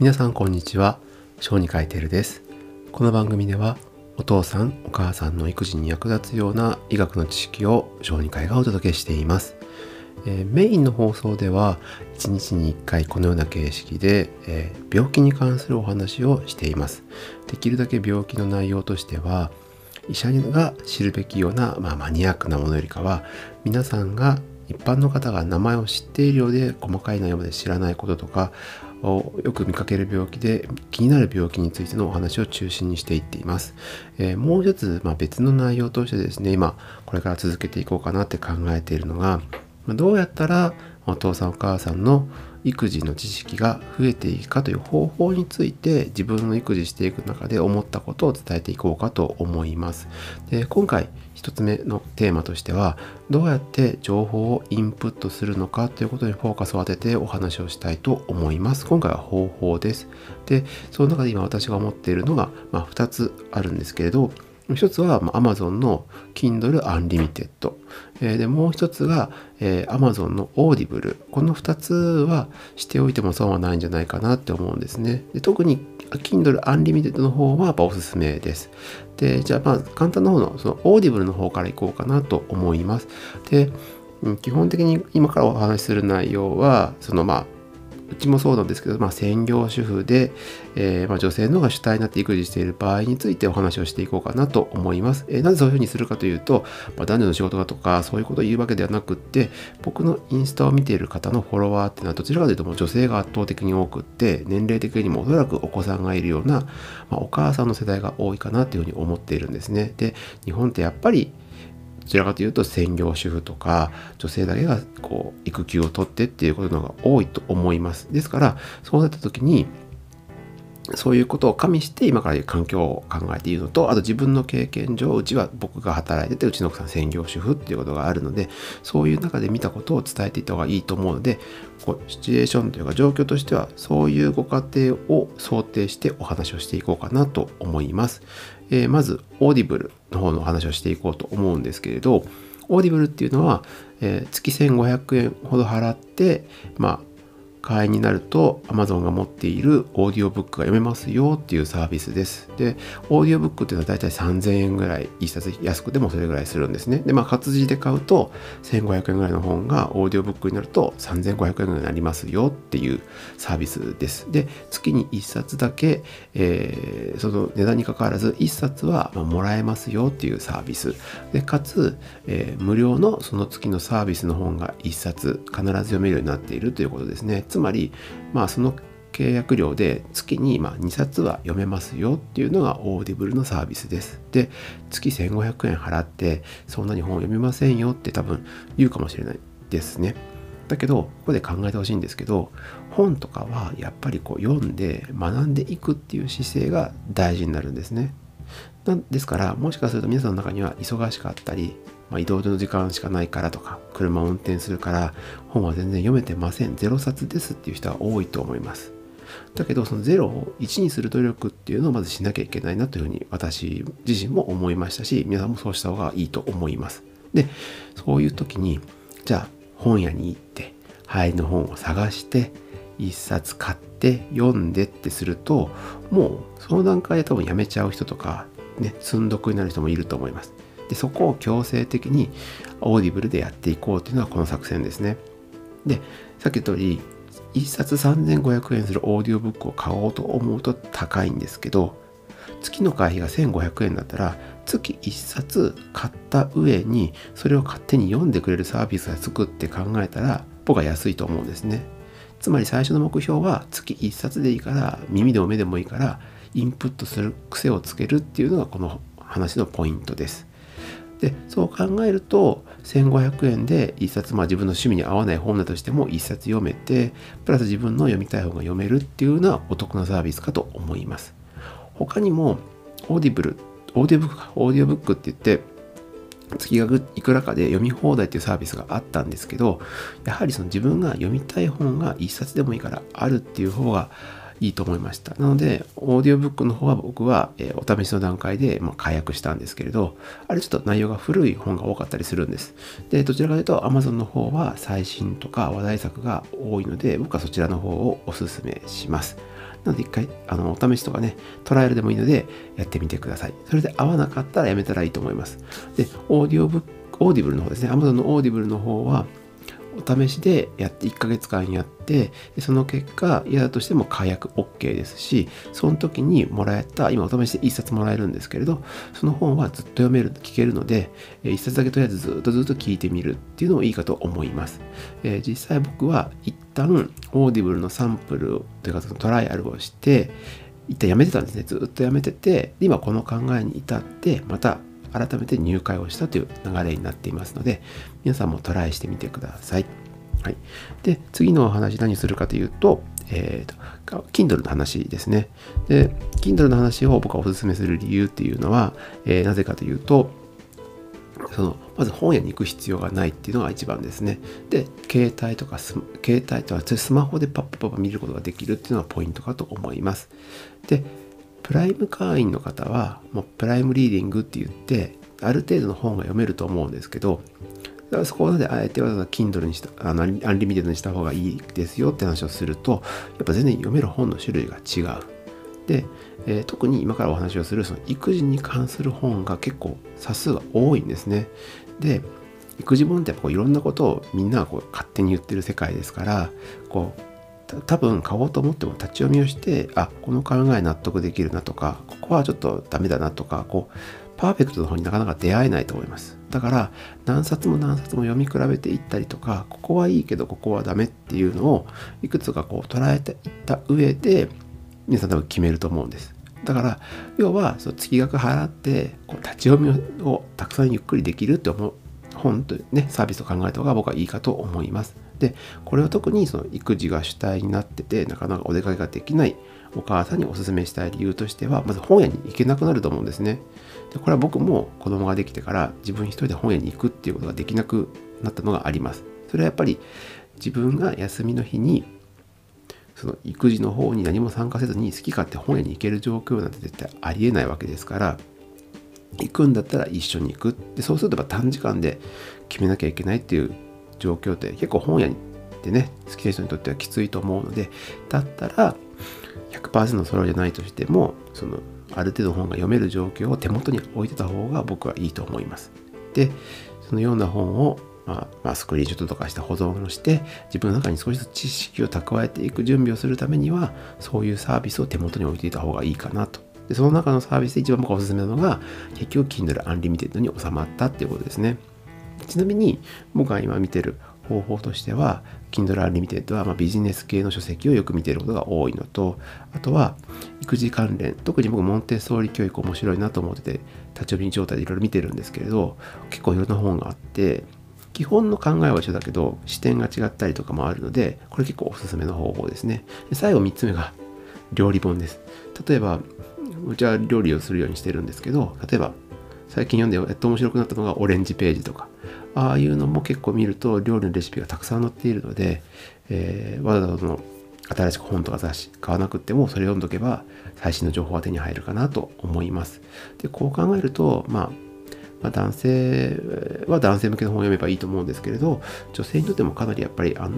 皆さんこんにちは。小児科医テルです。この番組ではお父さんお母さんの育児に役立つような医学の知識を小児科医がお届けしています、えーメインの放送では1日に1回このような形式で、えー病気に関するお話をしています。できるだけ病気の内容としては医者が知るべきような、まあ、マニアックなものよりかは皆さんが一般の方が名前を知っているようで細かい内容まで知らないこととかをよく見かける病気で気になる病気についてのお話を中心にしていっています。えーもう一つ、まあ、別の内容としてですね今これから続けていこうかなって考えているのがどうやったらお父さんお母さんの育児の知識が増えていくかという方法について自分の育児していく中で思ったことを伝えていこうかと思います。で今回一つ目のテーマとしてはどうやって情報をインプットするのかということにフォーカスを当ててお話をしたいと思います。今回は方法です。でその中で今私が思っているのが、まあ、2つあるんですけれど一つは、Amazon の Kindle Unlimited、えーでもう一つが、えー Amazon の Audible この2つはしておいても損はないんじゃないかなって思うんですね。で特に Kindle Unlimited の方はやっぱおすすめです。でじゃあまあ簡単な方のその Audible の方からいこうかなと思います。で基本的に今からお話しする内容はそのまあうちもそうなんですけど、まあ、専業主婦で、えーまあ、女性の方が主体になって育児している場合についてお話をしていこうかなと思います。えーなぜそういうふうにするかというと、まあ、男女の仕事だとかそういうことを言うわけではなくって僕のインスタを見ている方のフォロワーっていうのはどちらかというともう女性が圧倒的に多くって年齢的にもおそらくお子さんがいるような、まあ、お母さんの世代が多いかなというふうに思っているんですね。で日本ってやっぱりどちらかというと専業主婦とか女性だけがこう育休を取ってっていうことの方が多いと思います。ですからそうなった時にそういうことを加味して今からいう環境を考えているのとあと自分の経験上うちは僕が働いててうちの奥さん専業主婦っていうことがあるのでそういう中で見たことを伝えていった方がいいと思うのでこうシチュエーションというか状況としてはそういうご家庭を想定してお話をしていこうかなと思います。えーまず Audible の方のお話をしていこうと思うんですけれどAudible っていうのは、えー月1500円ほど払ってまあ会員になると Amazon が持っているオーディオブックが読めますよっていうサービスです。で、オーディオブックっていうのはだいたい3000円ぐらい、一冊安くてもそれぐらいするんですね。で、まあ活字で買うと1500円ぐらいの本がオーディオブックになると3500円ぐらいになりますよっていうサービスです。で、月に1冊だけ、えーその値段に関わらず1冊はもらえますよっていうサービス。で、かつ、えー無料のその月のサービスの本が1冊必ず読めるようになっているということですね。つまり、まあその契約料で月にまあ2冊は読めますよっていうのが Audible のサービスです。で、月1500円払ってそんなに本読めませんよって多分言うかもしれないですね。だけど、ここで考えてほしいんですけど、本とかはやっぱりこう読んで学んでいくっていう姿勢が大事になるんですね。なんですから、もしかすると皆さんの中には忙しかったり、まあ、移動の時間しかないからとか、車を運転するから本は全然読めてません、ゼロ冊ですっていう人は多いと思います。だけど、そのゼロを1にする努力っていうのをまずしなきゃいけないなというふうに私自身も思いましたし、皆さんもそうした方がいいと思います。で、そういう時に、じゃあ本屋に行って、入りの本を探して、一冊買って読んでってすると、もうその段階で多分やめちゃう人とか、ね、積んどくになる人もいると思います。で、そこを強制的に Audible でやっていこうというのはこの作戦ですね。で、さっき言った通り、1冊3500円するオーディオブックを買おうと思うと高いんですけど、月の会費が1500円だったら、月1冊買った上に、それを勝手に読んでくれるサービスがつくって考えたら、僕は安いと思うんですね。つまり最初の目標は月1冊でいいから、耳でも目でもいいから、インプットする癖をつけるっていうのがこの話のポイントです。でそう考えると1500円で1冊、まあ、自分の趣味に合わない本だとしても1冊読めてプラス自分の読みたい本が読めるっていうのはお得なサービスかと思います。他にも Audible オーディオブックか。オーディオブックって言って月額いくらかで読み放題っていうサービスがあったんですけどやはりその自分が読みたい本が1冊でもいいからあるっていう方がいいと思いました。なので、オーディオブックの方は僕は、えお試しの段階で、ま、解約したんですけれど、あれちょっと内容が古い本が多かったりするんです。で、どちらかというと Amazon の方は最新とか話題作が多いので、僕はそちらの方をおすすめします。なので一回、あの、お試しとかね、トライアルでもいいので、やってみてください。それで合わなかったらやめたらいいと思います。で、オーディオブック、 Audible の方ですね、Amazon の Audible の方は、お試しでやって1ヶ月間やってでその結果嫌だとしても解約 OK ですしその時にもらえた今お試しで1冊もらえるんですけれどその本はずっと読める聞けるので1冊だけとりあえずずっとずっと聞いてみるっていうのもいいかと思います、えー、実際僕は一旦 Audible のサンプルというかそのトライアルをして一旦やめてたんですね。ずっとやめてて今この考えに至ってまた改めて入会をしたという流れになっていますので皆さんもトライしてみてください。はい、で次のお話何するかというと,、えーと、Kindle の話ですね。で Kindle の話を僕はおすすめする理由っていうのは、えー、なぜかというとそのまず本屋に行く必要がないっていうのが一番ですね。で、携帯とか、携帯とかスマホでパッパパッパ見ることができるっていうのがポイントかと思います。で、プライム会員の方はもう Prime Reading って言ってある程度の本が読めると思うんですけどだからそこまであえてわざわざ Kindle にしたあの Unlimited にした方がいいですよって話をするとやっぱ全然読める本の種類が違う。で、えー、特に今からお話をするその育児に関する本が結構冊数が多いんですね。で育児本ってやっぱこういろんなことをみんながこう勝手に言ってる世界ですからこう多分買おうと思っても立ち読みをしてあこの考え納得できるなとかここはちょっとダメだなとかこうパーフェクトの方になかなか出会えないと思います。だから何冊も何冊も読み比べていったりとかここはいいけどここはダメっていうのをいくつかこう捉えていった上で皆さん多分決めると思うんです。だから要はその月額払ってこう立ち読みをたくさんゆっくりできるって思う本とねサービスを考えた方が僕はいいかと思います。でこれは特にその育児が主体になっててなかなかお出かけができないお母さんにお勧めしたい理由としてはまず本屋に行けなくなると思うんですね。でこれは僕も子供ができてから自分一人で本屋に行くっていうことができなくなったのがあります。それはやっぱり自分が休みの日にその育児の方に何も参加せずに好き勝手本屋に行ける状況なんて絶対ありえないわけですから行くんだったら一緒に行くでそうすると短時間で決めなきゃいけないっていう状況って結構本屋ってね好きな人にとってはきついと思うのでだったら100%揃いじゃないとしてもそのある程度本が読める状況を手元に置いてた方が僕はいいと思います。でそのような本をまあ、まあ、スクリーンショットとかして保存をして自分の中に少しずつ知識を蓄えていく準備をするためにはそういうサービスを手元に置いていた方がいいかなとでその中のサービスで一番僕がおすすめなのが結局 Kindle Unlimited に収まったっていうことですね。ちなみに僕が今見てる方法としては Kindle Unlimited はまビジネス系の書籍をよく見ていることが多いのとあとは育児関連特に僕モンテッソーリ教育面白いなと思ってて立ち読み状態でいろいろ見てるんですけれど結構いろんな本があって基本の考えは一緒だけど視点が違ったりとかもあるのでこれ結構おすすめの方法ですね。で最後3つ目が料理本です。例えばうちは料理をするようにしてるんですけど例えば最近読んでやっと面白くなったのがオレンジページとかああいうのも結構見ると料理のレシピがたくさん載っているので、えー、わざわざの新しく本とか雑誌買わなくてもそれ読んどけば最新の情報が手に入るかなと思います。でこう考えると、まあ、まあ、男性は男性向けの本を読めばいいと思うんですけれど女性にとってもかなりやっぱりあの、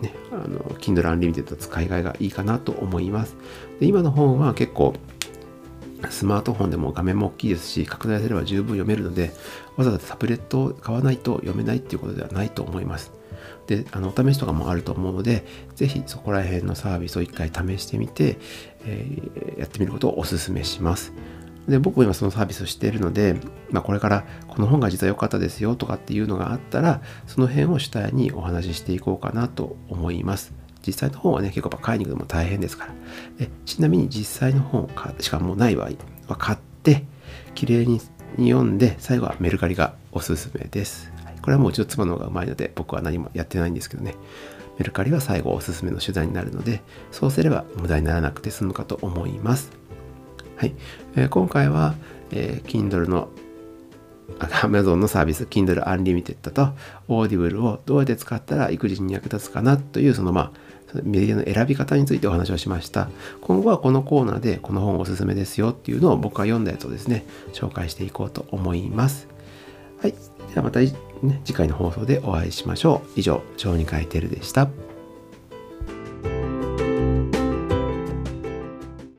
ね、あの Kindle Unlimited 使いがいがいいかなと思います。で今の本は結構スマートフォンでも画面も大きいですし、拡大すれば十分読めるので、わざわざタブレットを買わないと読めないっていうことではないと思います。で、あの、お試しとかもあると思うので、ぜひそこら辺のサービスを一回試してみて、えー、やってみることをお勧めします。で、僕も今そのサービスをしているので、まあ、これからこの本が実は良かったですよとかっていうのがあったら、その辺を主体にお話ししていこうかなと思います。実際の本はね、結構買いに行くのも大変ですから。でちなみに実際の本しかもうない場合は買って、綺麗に読んで、最後はメルカリがおすすめです。これはもううちの妻の方がうまいので、僕は何もやってないんですけどね。メルカリは最後おすすめの手段になるので、そうすれば無駄にならなくて済むかと思います。はい。えー、今回は、えー、Kindle の Amazon のサービス Kindle Unlimited と Audible をどうやって使ったら育児に役立つかなというそのまあメディアの選び方についてお話をしました。今後はこのコーナーでこの本おすすめですよっていうのを僕が読んだやつをですね、紹介していこうと思います。はい。ではまた、次回の放送でお会いしましょう。以上、小児科医テルでした。